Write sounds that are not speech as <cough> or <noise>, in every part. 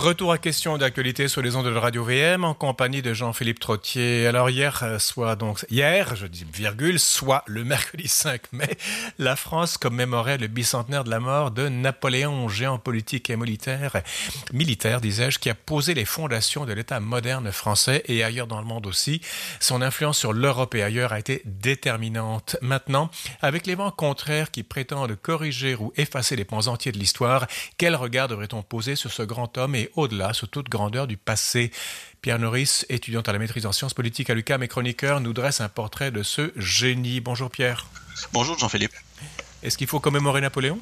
Retour à question d'actualité sur les ondes de Radio VM en compagnie de Jean-Philippe Trottier. Alors hier, euh, soit donc hier, je dis virgule, soit le mercredi <laughs> 5 mai, la France commémorait le bicentenaire de la mort de Napoléon, géant politique et militaire, militaire disais-je, qui a posé les fondations de l'État moderne français et ailleurs dans le monde aussi. Son influence sur l'Europe et ailleurs a été déterminante. Maintenant, avec les vents contraires qui prétendent corriger ou effacer les pans entiers de l'histoire, quel regard devrait-on poser sur ce grand homme et au-delà, sur toute grandeur du passé. Pierre Norris, étudiant à la maîtrise en sciences politiques à l'UQAM et chroniqueur, nous dresse un portrait de ce génie. Bonjour Pierre. Bonjour Jean-Philippe. Est-ce qu'il faut commémorer Napoléon?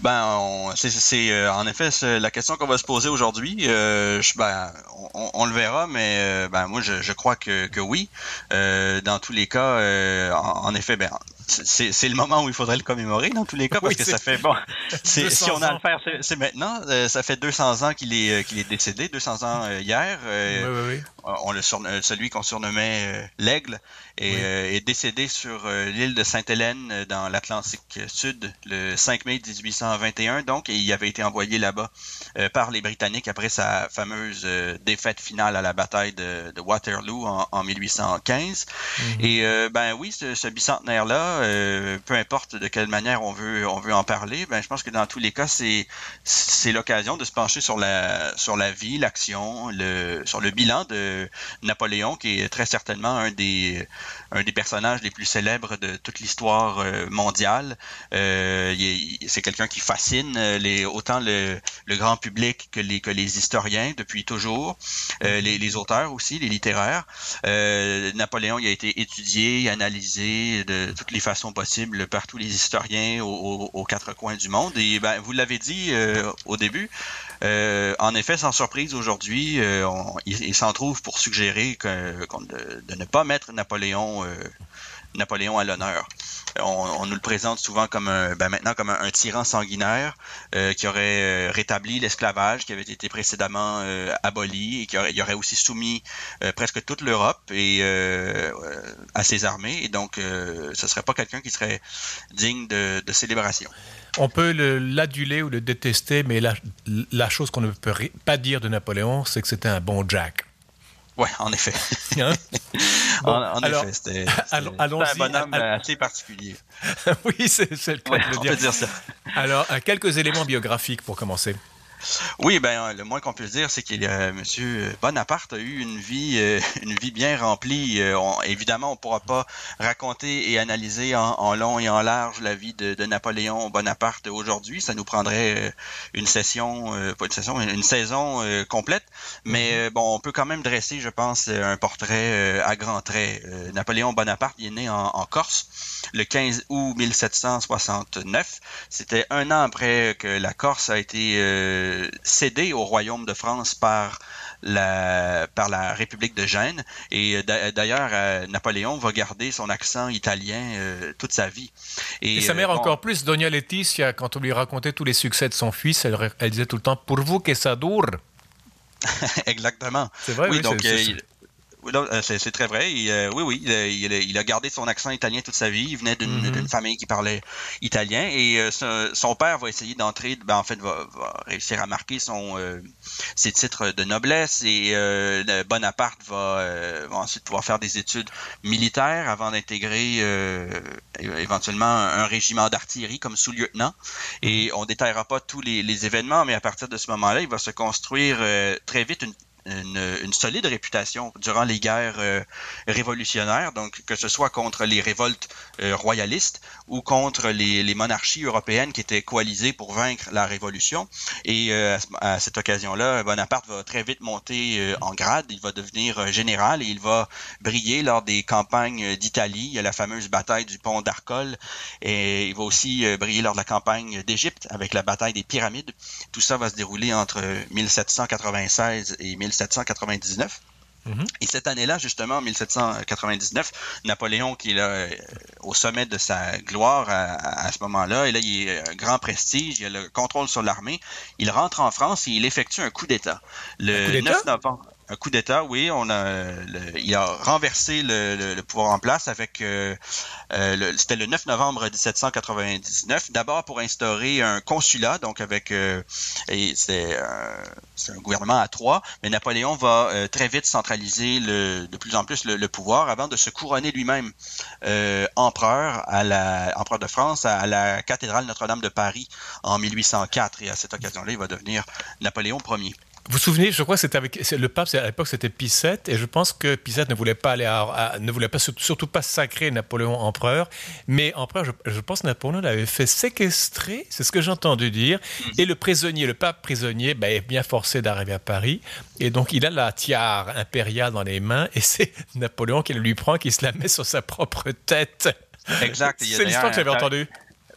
Ben, c'est euh, en effet la question qu'on va se poser aujourd'hui. Euh, ben, on, le verra, mais euh, ben, moi je, crois que, que oui. dans tous les cas, en, effet, ben, c'est le moment où il faudrait le commémorer dans tous les cas parce que ça fait bon. si on a à le faire c'est maintenant ça fait 200 ans qu'il est qu'il est décédé 200 ans hier oui, oui, on le celui qu'on surnommait l'aigle est, est, décédé sur l'île de Sainte-Hélène dans l'Atlantique Sud le 5 mai 1821 donc et il avait été envoyé là-bas par les Britanniques après sa fameuse défaite finale à la bataille de, de Waterloo en, en 1815 mm-hmm. et ben oui ce, ce bicentenaire là euh, peu importe de quelle manière on veut on veut en parler, ben je pense que dans tous les cas c'est c'est l'occasion de se pencher sur la sur la vie, l'action, le sur le bilan de Napoléon qui est très certainement un des un des personnages les plus célèbres de toute l'histoire euh, mondiale. Euh, c'est quelqu'un qui fascine les autant le, le, grand public que les que les historiens depuis toujours, les, auteurs aussi, les littéraires. Napoléon il a été étudié, analysé de toutes les façons possibles par tous les historiens aux, quatre coins du monde. Et ben, vous l'avez dit euh, au début, euh, en effet, sans surprise, aujourd'hui, euh, il, s'en trouve pour suggérer que, de, ne pas mettre Napoléon, Napoléon à l'honneur on, nous le présente souvent comme un, ben maintenant comme un, tyran sanguinaire euh, qui aurait euh, rétabli l'esclavage qui avait été précédemment euh, aboli et qui aurait, aurait aussi soumis presque toute l'Europe et à ses armées. Et donc, ce serait pas quelqu'un qui serait digne de, célébration. On peut l'aduler ou le détester, mais la, la chose qu'on ne peut pas dire de Napoléon, c'est que c'était un bon Jack. Ouais, en effet. Hein? <laughs> en, effet, <laughs> c'était un bonhomme assez particulier. <laughs> oui, c'est le cas de le dire. dire ça. Alors, quelques éléments biographiques pour commencer. Oui, ben le moins qu'on puisse dire, c'est que euh, Monsieur Bonaparte a eu une vie, euh, <laughs> une vie bien remplie. Euh, évidemment, on pourra pas raconter et analyser en, long et en large la vie de, Napoléon Bonaparte aujourd'hui. Ça nous prendrait une session, pas une session, une saison complète. Mais mm-hmm. bon, on peut quand même dresser, je pense, un portrait à grands traits. Napoléon Bonaparte, il est né en, en Corse le 15 août 1769. C'était un an après que la Corse a été cédé au royaume de France par la, par la République de Gênes. Et euh, d'ailleurs, euh, Napoléon va garder son accent italien euh, toute sa vie. Et, sa mère encore plus, Dona Laetitia, quand on lui racontait tous les succès de son fils, elle, disait tout le temps Pour vous que ça dure. <laughs> Exactement. C'est vrai, oui. donc, c'est très vrai. Euh, oui, oui, il a, gardé son accent italien toute sa vie. Il venait d'une mm-hmm. famille qui parlait italien et euh, son, père va essayer d'entrer, ben, en fait, va, réussir à marquer son ses titres de noblesse et Bonaparte va, ensuite pouvoir faire des études militaires avant d'intégrer éventuellement un, régiment d'artillerie comme sous-lieutenant. Et on détaillera pas tous les, les, événements, mais à partir de ce moment-là, il va se construire très vite une une, solide réputation durant les guerres euh, révolutionnaires, donc que ce soit contre les révoltes euh, royalistes ou contre les, les, monarchies européennes qui étaient coalisées pour vaincre la révolution. Et euh, à, cette occasion-là, Bonaparte va très vite monter en grade, il va devenir général et il va briller lors des campagnes d'Italie. Il y a la fameuse bataille du pont d'Arcole et il va aussi briller lors de la campagne d'Égypte avec la bataille des pyramides. Tout ça va se dérouler entre 1796 et 1796. 1799. Mhm. Et cette année-là, justement, en 1799, Napoléon, qui est là, euh, au sommet de sa gloire à, ce moment-là, et là, il a un grand prestige, il a le contrôle sur l'armée, il rentre en France et il effectue un coup d'État. Le 9 novembre. Un coup d'État, oui. On a, il a renversé le, pouvoir en place avec. Euh, euh, c'était le 9 novembre 1799. D'abord pour instaurer un consulat, donc avec. Euh, c'est un gouvernement à trois, mais Napoléon va très vite centraliser de plus en plus le, pouvoir avant de se couronner lui-même empereur à la empereur de France à la cathédrale Notre-Dame de Paris en 1804. Et à cette occasion-là, il va devenir Napoléon Ier. Vous vous souvenez, je crois que c'était avec le pape à l'époque c'était Pie VII et je pense que Pie VII ne voulait pas aller ne voulait pas surtout pas sacrer Napoléon empereur, mais empereur je, pense que Napoléon l'avait fait séquestrer, c'est ce que j'ai entendu dire, mhm. et le prisonnier, le pape prisonnier, ben, est bien forcé d'arriver à Paris et donc il a la tiare impériale dans les mains et c'est Napoléon qui lui prend, qui se la met sur sa propre tête. Exact. C'est l'histoire que j'avais entendue.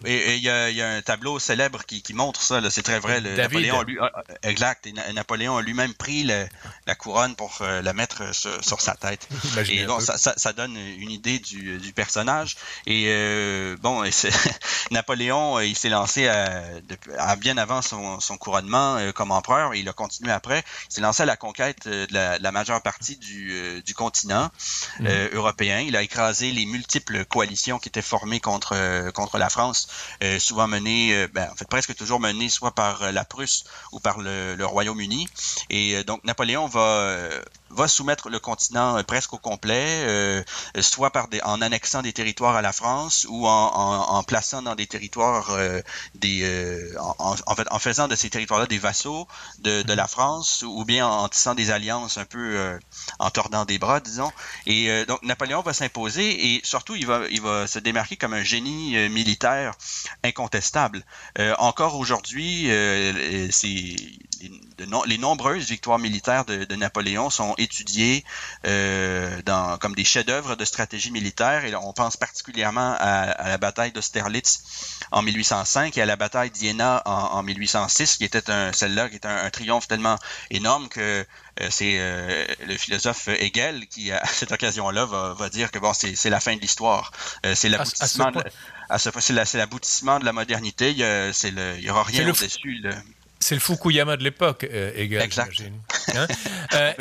Et il y, a un tableau célèbre qui, montre ça, c'est très vrai. Le, Napoléon, lui, ah, ah, exact. Et Napoléon a lui-même pris la couronne pour euh, la mettre sur, sa tête. et bon, ça, donne une idée du, personnage. Et euh, bon, <laughs> Napoléon, euh, il s'est lancé à, bien avant son, couronnement comme empereur. Et il a continué après. Il s'est lancé à la conquête de la, majeure partie du, continent mm. européen. Il a écrasé les multiples coalitions qui étaient formées contre, contre la France euh, souvent mené, euh, ben, en fait presque toujours mené soit par euh, la Prusse ou par le, Royaume-Uni. Et donc Napoléon va va soumettre le continent presque au complet, soit par des, en annexant des territoires à la France ou en, plaçant dans des territoires des en, fait en faisant de ces territoires-là des vassaux de, de, la France ou bien en tissant des alliances un peu en tordant des bras, disons. Et donc Napoléon va s'imposer et surtout il va il va se démarquer comme un génie militaire incontestable. Euh, encore aujourd'hui, euh, les, nombreuses victoires militaires de, Napoléon sont étudiées euh, dans, comme des chefs-d'œuvre de stratégie militaire. Et on pense particulièrement à, la bataille d'Austerlitz en 1805 et à la bataille d'Iéna en, 1806, qui était celle-là qui était un, triomphe tellement énorme que c'est le philosophe Hegel qui, à <laughs> cette occasion-là, va, dire que bon, c'est la fin de l'histoire. c'est l'aboutissement à ce c'est l'aboutissement de la modernité. Il n'y aura rien au-dessus. C'est le Fukuyama de l'époque, euh, exact. Hein? <laughs> Euh,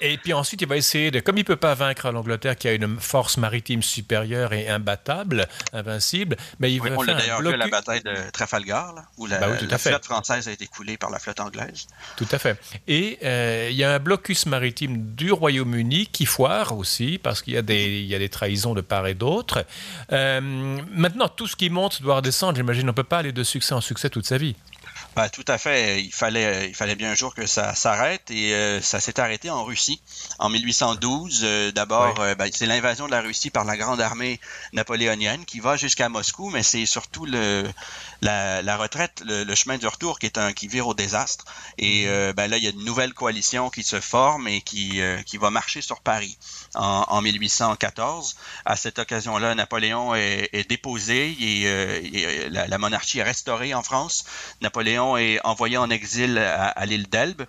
et, puis ensuite, il va essayer de, comme il peut pas vaincre l'Angleterre qui a une force maritime supérieure et imbattable, invincible, mais il va on l'a d'ailleurs vu à la bataille de Trafalgar, où la, bah flotte française a été coulée par la flotte anglaise. Tout à fait. Et euh, il y a un blocus maritime du Royaume-Uni qui foire aussi parce qu'il y a des trahisons de part et d'autre. maintenant, tout ce qui monte doit redescendre. J'imagine, on ne peut pas aller de succès en succès toute sa vie. Ben, tout à fait. Il fallait, il fallait bien un jour que ça s'arrête et euh, ça s'est arrêté en Russie en 1812. Euh, d'abord, euh, ben, c'est l'invasion de la Russie par la grande armée napoléonienne qui va jusqu'à Moscou, mais c'est surtout le, la, retraite, le, chemin du retour qui est un qui vire au désastre. Et mhm. ben, là, il y a une nouvelle coalition qui se forme et qui, qui va marcher sur Paris en, 1814. À cette occasion-là, Napoléon est, déposé et, la, la monarchie est restaurée en France. Napoléon est envoyé en exil à, l'île d'Elbe.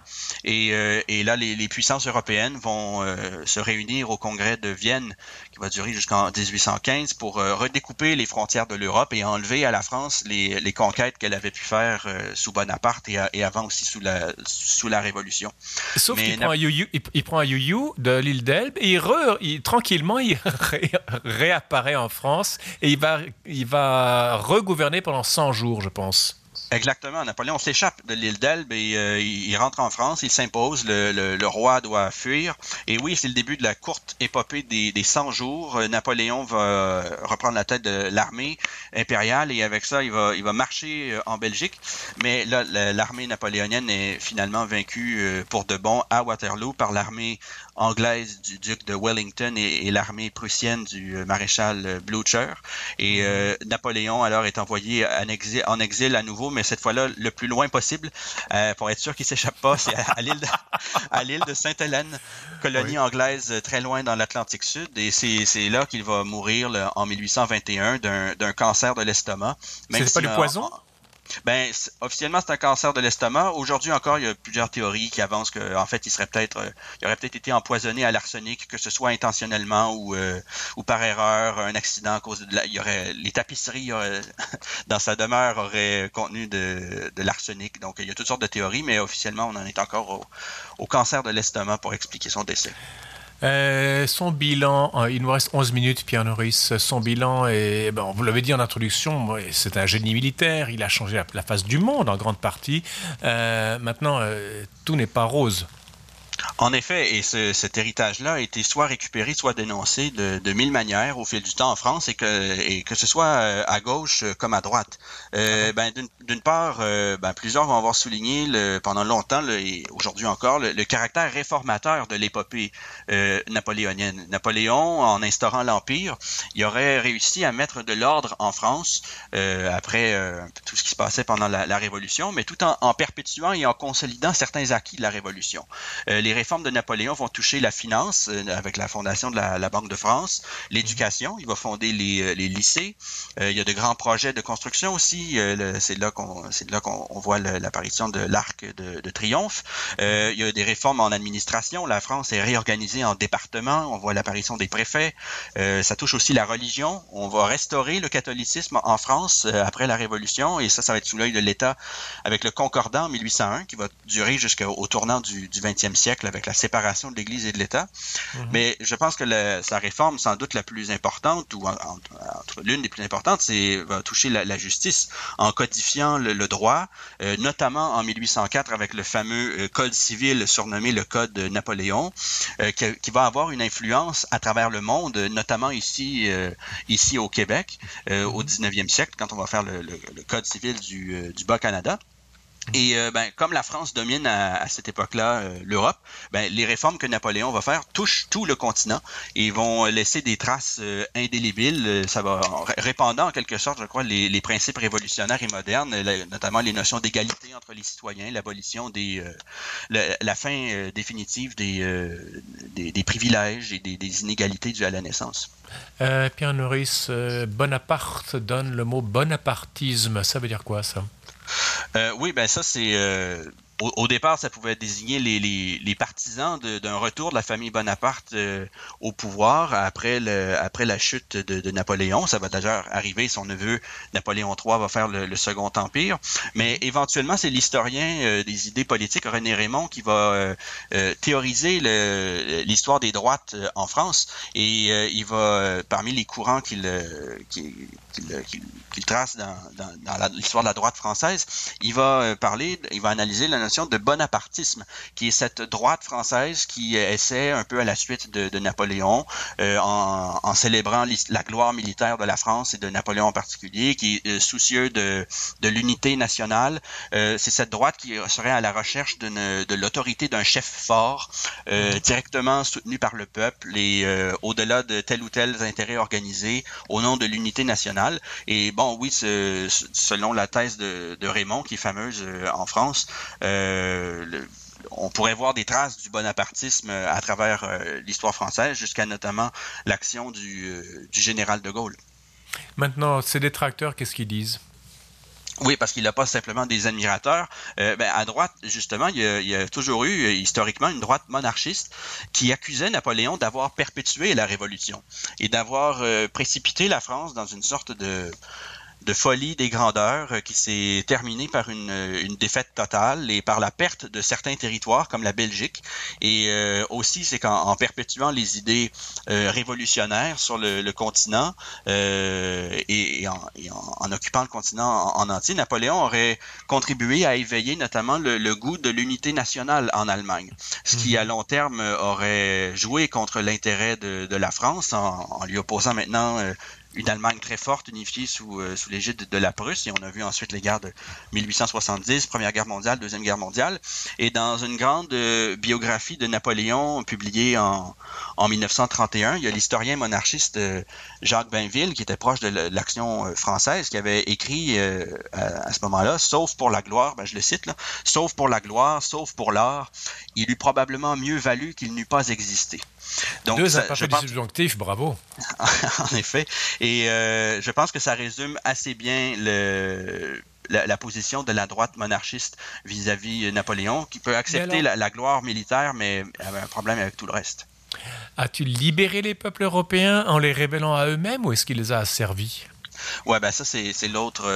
Et, euh, là, les, puissances européennes vont euh, se réunir au congrès de Vienne, qui va durer jusqu'en 1815, pour euh, redécouper les frontières de l'Europe et enlever à la France les, conquêtes qu'elle avait pu faire sous Bonaparte et, avant aussi sous la, sous la Révolution. Sauf qu'il prend, il, prend, un you de l'île d'Elbe et il, tranquillement, il <laughs> réapparaît en France et il va, il va regouverner pendant 100 jours, je pense. Exactement. Napoléon s'échappe de l'île d'Elbe et euh, il rentre en France, il s'impose, le, roi doit fuir. Et oui, c'est le début de la courte épopée des, des 100 jours. Euh, Napoléon va euh, reprendre la tête de l'armée impériale et avec ça, il va, il va marcher en Belgique. Mais là, l'armée napoléonienne est finalement vaincue pour de bon à Waterloo par l'armée anglaise du duc de Wellington et, l'armée prussienne du euh, maréchal euh, Blucher. Et mhm. euh, Napoléon alors est envoyé en exil, en exil à nouveau, mais cette fois-là le plus loin possible pour être sûr qu'il s'échappe pas. C'est à, l'île de, à l'île de Sainte-Hélène, colonie anglaise très loin dans l'Atlantique Sud. Et c'est, là qu'il va mourir en 1821 d'un, cancer de l'estomac. C'est pas du poison? Ben, officiellement, c'est un cancer de l'estomac. Aujourd'hui encore, il y a plusieurs théories qui avancent qu'en en fait, il serait peut-être, euh, il aurait peut-être été empoisonné à l'arsenic, que ce soit intentionnellement ou, euh, ou par erreur, un accident à cause de la, il y aurait, les tapisseries <laughs> dans sa demeure auraient contenu de, de l'arsenic. Donc, il y a toutes sortes de théories, mais officiellement, on en est encore au, au cancer de l'estomac pour expliquer son décès. Euh, son bilan, euh, il nous reste 11 minutes, Pierre Norris. Son bilan, est, ben, vous l'avez dit en introduction, c'est un génie militaire. Il a changé la, face du monde en grande partie. Euh, maintenant, tout n'est pas rose. En effet, et ce, cet héritage-là a été soit récupéré, soit dénoncé de, de, mille manières au fil du temps en France, et que, et que ce soit euh, à gauche euh, comme à droite. Euh, ben, D'une part, euh, ben, plusieurs vont avoir souligné le, pendant longtemps, le, et aujourd'hui encore, le, caractère réformateur de l'épopée euh, napoléonienne. Napoléon, en instaurant l'Empire, il aurait réussi à mettre de l'ordre en France après tout ce qui se passait pendant la, la Révolution, mais tout en, en, perpétuant et en consolidant certains acquis de la Révolution. les réformes de Napoléon vont toucher la finance euh, avec la fondation de la, Banque de France, l'éducation, il va fonder les, euh, lycées, euh, il y a de grands projets de construction aussi, c'est là qu'on c'est là qu'on voit l'apparition de l'arc de, triomphe. il y a des réformes en administration, la France est réorganisée en départements, on voit l'apparition des préfets, ça touche aussi la religion, on va restaurer le catholicisme en France après la Révolution. Et ça, ça va être sous l'œil de l'État avec le Concordat en 1801 qui va durer jusqu'au tournant du, du 20e siècle avec la séparation de l'Église et de l'État. Mhm. Mais je pense que sa réforme, sans doute la plus importante, ou l'une des plus importantes, c'est va toucher la, justice en codifiant le, droit, euh, notamment en 1804 avec le fameux euh, Code civil surnommé le Code Napoléon, euh, qui, va avoir une influence à travers le monde, notamment ici, ici au Québec, au 19e mhm. siècle, quand on va faire le, Code civil du, du Bas-Canada. Et euh, ben, comme la France domine à, cette époque-là euh, l'Europe, ben, les réformes que Napoléon va faire touchent tout le continent et vont laisser des traces euh, indélébiles. Ça va répandant en quelque sorte, je crois, les, principes révolutionnaires et modernes, notamment les notions d'égalité entre les citoyens, l'abolition des, la, fin définitive des, des, privilèges et des, des, inégalités dues à la naissance. Pierre Norris, Bonaparte donne le mot bonapartisme. Ça veut dire quoi ça? Euh, oui, ben ça c'est euh, au, départ, ça pouvait désigner les, les, les partisans d'un retour de la famille Bonaparte euh, au pouvoir après, le, après la chute de, de, Napoléon. Ça va d'ailleurs arriver, son neveu Napoléon III va faire le, Second Empire. Mais éventuellement, c'est l'historien euh, des idées politiques, René Raymond, qui va euh, théoriser l'histoire des droites en France. Et il va, parmi les courants qu'il qu'il trace dans, dans, dans l'histoire de la droite française, il va parler, il va analyser la notion de bonapartisme, qui est cette droite française qui essaie, un peu à la suite de, Napoléon, euh, en, célébrant la gloire militaire de la France et de Napoléon en particulier, qui est euh, soucieux de, l'unité nationale. Euh, c'est cette droite qui serait à la recherche de l'autorité d'un chef fort, directement soutenu par le peuple et au-delà de tel ou tel intérêt organisé au nom de l'unité nationale. Et bon, oui, selon la thèse de, Raymond, qui est fameuse en France, euh, on pourrait voir des traces du bonapartisme à travers euh, l'histoire française, jusqu'à notamment l'action du, euh, général de Gaulle. Maintenant, ces détracteurs, qu'est-ce qu'ils disent? Oui, parce qu'il n'a pas simplement des admirateurs. ben, à droite, justement, il y, a, toujours eu historiquement une droite monarchiste qui accusait Napoléon d'avoir perpétué la Révolution et d'avoir précipité la France dans une sorte de, de folie des grandeurs euh, qui s'est terminée par une, euh, une, défaite totale et par la perte de certains territoires comme la Belgique. Et euh, aussi, c'est qu'en perpétuant les idées révolutionnaires sur le, le continent et, en, en, occupant le continent en, entier, Napoléon aurait contribué à éveiller notamment le, le goût de l'unité nationale en Allemagne, ce qui mhm. à long terme aurait joué contre l'intérêt de, de, la France en, en lui opposant maintenant une Allemagne très forte, unifiée sous, euh, sous l'égide de la Prusse. Et on a vu ensuite les guerres de 1870, Première Guerre mondiale, Deuxième Guerre mondiale. Et dans une grande euh, biographie de Napoléon publiée en, en 1931, il y a l'historien monarchiste euh, Jacques Bainville, qui était proche de l'action française, qui avait écrit à, ce moment-là, sauf pour la gloire, ben je le cite là, sauf pour la gloire, sauf pour l'art, il eût probablement mieux valu qu'il n'eût pas existé. Donc, Deux appareils disjonctifs, bravo. <laughs> en effet. Et euh, je pense que ça résume assez bien le la, position de la droite monarchiste vis-à-vis Napoléon, qui peut accepter la, gloire militaire, mais avait un problème avec tout le reste. As-tu libéré les peuples européens en les révélant à eux-mêmes ou est-ce qu'il les a asservis Ouais, ben ça c'est l'autre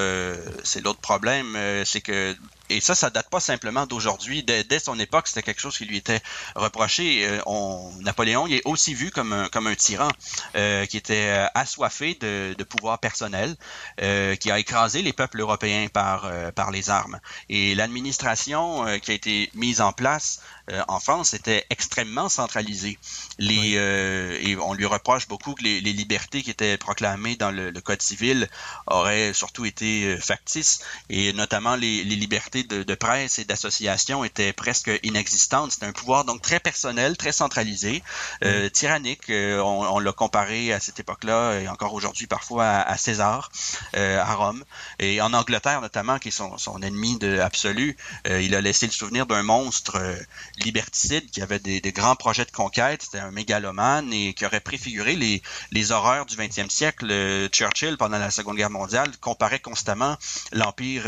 c'est l'autre problème, c'est que et ça, ça date pas simplement d'aujourd'hui. Dès, son époque, c'était quelque chose qui lui était reproché. Euh, on, Napoléon il est aussi vu comme un, comme un tyran euh, qui était euh, assoiffé de, de pouvoir personnel, qui a écrasé les peuples européens par, par les armes. Et l'administration qui a été mise en place en France était extrêmement centralisée. Les, et on lui reproche beaucoup que les, les libertés qui étaient proclamées dans le, le, Code civil auraient surtout été factices, et notamment les, les libertés de, presse et d'association était presque inexistante. C'était un pouvoir donc très personnel, très centralisé, euh, mm. tyrannique. Euh, on, l'a comparé à cette époque-là et encore aujourd'hui parfois à, César, euh, à Rome. Et en Angleterre notamment, qui est son, ennemi de, absolu, il a laissé le souvenir d'un monstre liberticide qui avait des, grands projets de conquête. C'était un mégalomane et qui aurait préfiguré les, les horreurs du 20e siècle. Churchill, pendant la Seconde Guerre mondiale, comparait constamment l'empire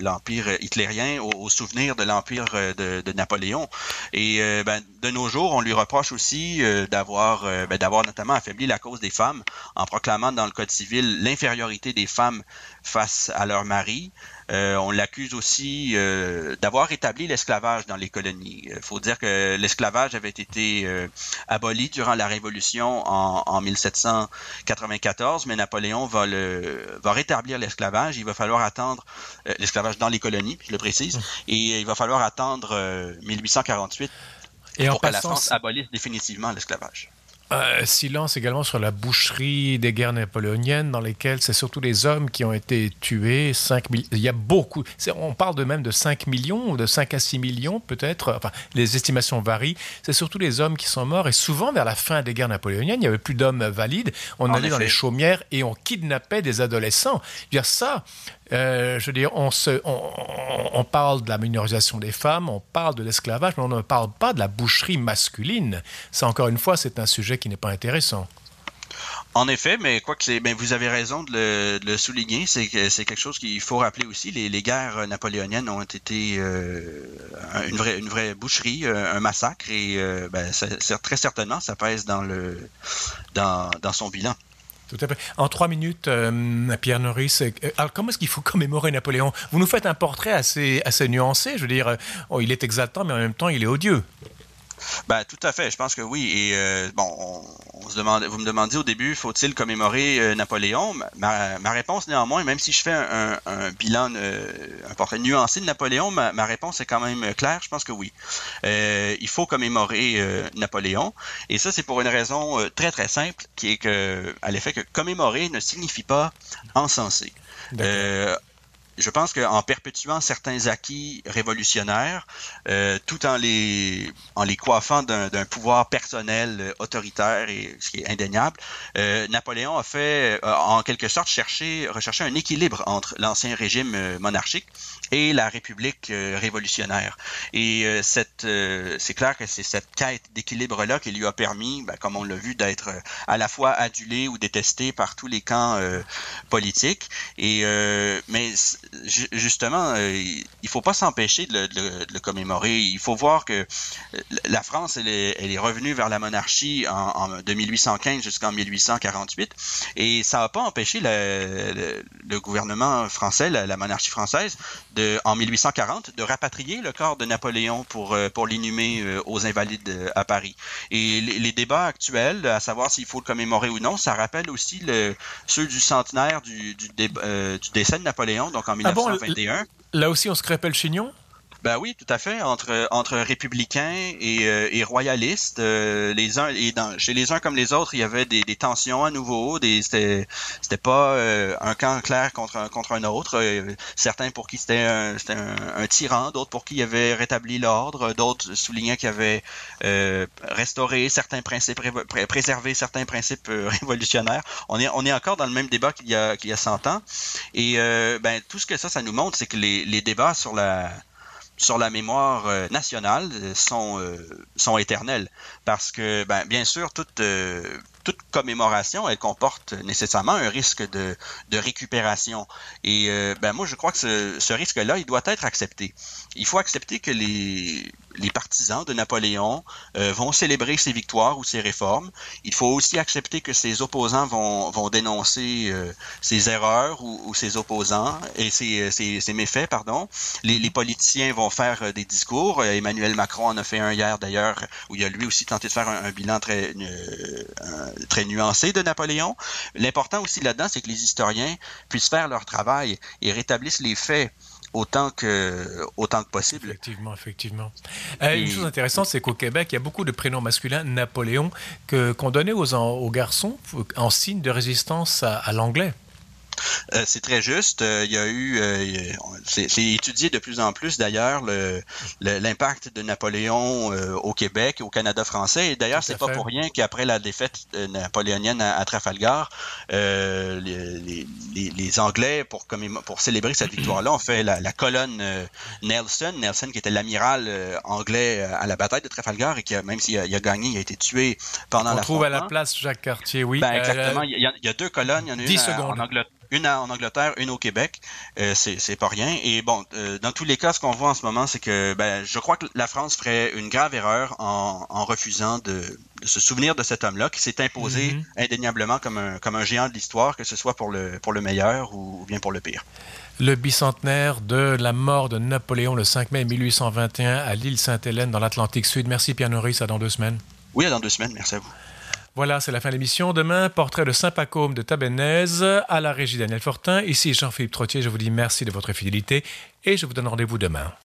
l'empire hitlérien au, souvenir de l'empire euh, de, Napoléon. Et euh, ben, de nos jours, on lui reproche aussi euh, d'avoir ben, d'avoir notamment affaibli la cause des femmes en proclamant dans le Code civil l'infériorité des femmes face à leur mari. Euh, on l'accuse aussi euh, d'avoir établi l'esclavage dans les colonies. Il faut dire que l'esclavage avait été euh, aboli durant la Révolution en, en 1794, mais Napoléon va, le, va rétablir l'esclavage. Il va falloir attendre l'esclavage dans les colonies, je le précise, mmh. et il va falloir attendre 1848 et pour que la France abolisse définitivement l'esclavage. Euh, silence également sur la boucherie des guerres napoléoniennes, dans lesquelles c'est surtout les hommes qui ont été tués. 5 Il y a beaucoup. On parle de même de 5 millions, de 5 à 6 millions peut-être. Enfin, les estimations varient. C'est surtout les hommes qui sont morts. Et souvent, vers la fin des guerres napoléoniennes, il n'y avait plus d'hommes valides. On allait dans les chaumières et on kidnappait des adolescents. dire, ça, euh, je veux dire, on, parle de la minorisation des femmes, on parle de l'esclavage, mais on ne parle pas de la boucherie masculine. Ça, encore une fois, c'est un sujet qui n'est pas intéressant. En effet, mais quoi que ben vous avez raison de le, souligner, c'est que c'est quelque chose qu'il faut rappeler aussi. Les, guerres napoléoniennes ont été euh, une vraie boucherie, euh, un massacre, et ben, très certainement ça pèse dans son bilan. Tout à. En trois minutes, euh, Pierre Norris, euh, alors comment est-ce qu'il faut commémorer Napoléon? Vous nous faites un portrait assez, assez nuancé. Je veux dire, oh, il est exaltant, mais en même temps, il est odieux. Ben, tout à fait. Je pense que oui. Et euh, bon, on, se demande, vous me demandiez au début, faut-il commémorer euh, Napoléon? Ma, ma, réponse, néanmoins, même si je fais un, un, bilan, euh, un portrait nuancé de Napoléon, ma, ma, réponse est quand même claire. Je pense que oui. il faut commémorer Napoléon. Et ça, c'est pour une raison très très simple, qui est que, à l'effet que commémorer ne signifie pas encenser je pense qu'en perpétuant certains acquis révolutionnaires, euh, tout en les, en les coiffant d'un pouvoir personnel euh, autoritaire et ce qui est indéniable, euh, Napoléon a fait, en quelque sorte, chercher, rechercher un équilibre entre l'ancien régime monarchique et la République révolutionnaire. Et cette, c'est clair que c'est cette quête d'équilibre-là qui lui a permis, ben, comme on l'a vu, d'être à la fois adulé ou détesté par tous les camps politiques. Et mais justement, euh, il faut pas s'empêcher de, le commémorer. Il faut voir que euh, la France, est, revenue vers la monarchie en, de 1815 jusqu'en 1848, et ça n'a pas empêché le, gouvernement français, la, monarchie française, de, en 1840, de rapatrier le corps de Napoléon pour, euh, l'inhumer aux Invalides à Paris. Et les, débats actuels, à savoir s'il faut le commémorer ou non, ça rappelle aussi le, ceux du centenaire du décès de Napoléon, donc en 1921. Ah là aussi, on se crêpait le chignon ben oui, tout à fait. Entre entre républicains et, euh, et royalistes, euh, les uns et dans, chez les uns comme les autres, il y avait des, des tensions à nouveau. C'était c'était pas euh, un camp clair contre un contre un autre. certains pour qui c'était un, un, un, tyran, d'autres pour qui il avait rétabli l'ordre, d'autres soulignaient qu'il avait restauré certains principes, préservé certains principes <laughs> révolutionnaires. On est on est encore dans le même débat qu'il y a qu'il y a 100 ans. Et ben tout ce que ça ça nous montre, c'est que les, les débats sur la sur la mémoire euh, nationale sont, euh, sont éternelles. Parce que, ben, bien sûr, toute, euh, toute commémoration, elle comporte nécessairement un risque de, de récupération. Et euh, ben moi, je crois que ce, ce risque-là, il doit être accepté. Il faut accepter que les, les partisans de Napoléon euh, vont célébrer ses victoires ou ses réformes. Il faut aussi accepter que ses opposants vont, dénoncer euh, ses erreurs ou, ses opposants et ses, ses méfaits, pardon. Les, politiciens vont faire euh, des discours. Emmanuel Macron en a fait un hier d'ailleurs, où il a lui aussi tenté de faire un, bilan très, très nuancé de Napoléon. L'important aussi là-dedans, c'est que les historiens puissent faire leur travail et rétablissent les faits autant que, autant que possible. Effectivement, effectivement. Euh, Et... Une chose intéressante, c'est qu'au Québec, il y a beaucoup de prénoms masculins Napoléon que, qu'on donnait aux, aux garçons en signe de résistance à, à l'anglais. Euh, c'est très juste. Euh, il y a eu, euh, c'est étudié de plus en plus d'ailleurs l'impact le, de Napoléon au Québec, au Canada français. Et d'ailleurs, c'est pas pour rien qu'après la défaite napoléonienne à, à Trafalgar, les, les, les, Anglais, pour, pour célébrer cette victoire-là, ont fait la, la colonne Nelson. Nelson qui était l'amiral anglais à la bataille de Trafalgar et qui, a, même s'il a, a, gagné, il a été tué pendant On la. On trouve à la place Jacques Cartier, oui. Ben, exactement. Il y, a, il, y a, deux colonnes. Il y en a 10 une secondes. en Angleterre une en Angleterre, une au Québec. Euh, c'est pas rien. Et bon, euh, dans tous les cas, ce qu'on voit en ce moment, c'est que ben, je crois que la France ferait une grave erreur en, en refusant de, de, se souvenir de cet homme-là qui s'est imposé mm -hmm. indéniablement comme un, comme un géant de l'histoire, que ce soit pour le, pour le meilleur ou, ou bien pour le pire. Le bicentenaire de la mort de Napoléon le 5 mai 1821 à l'île Sainte-Hélène dans l'Atlantique Sud. Merci Pierre Norris, à dans deux semaines. Oui, à dans deux semaines. Merci à vous. Voilà, c'est la fin de l'émission. Demain, portrait de Saint-Pacôme de Tabenez à la régie Daniel Fortin. Ici Jean-Philippe Trottier, je vous dis merci de votre fidélité et je vous donne rendez-vous demain.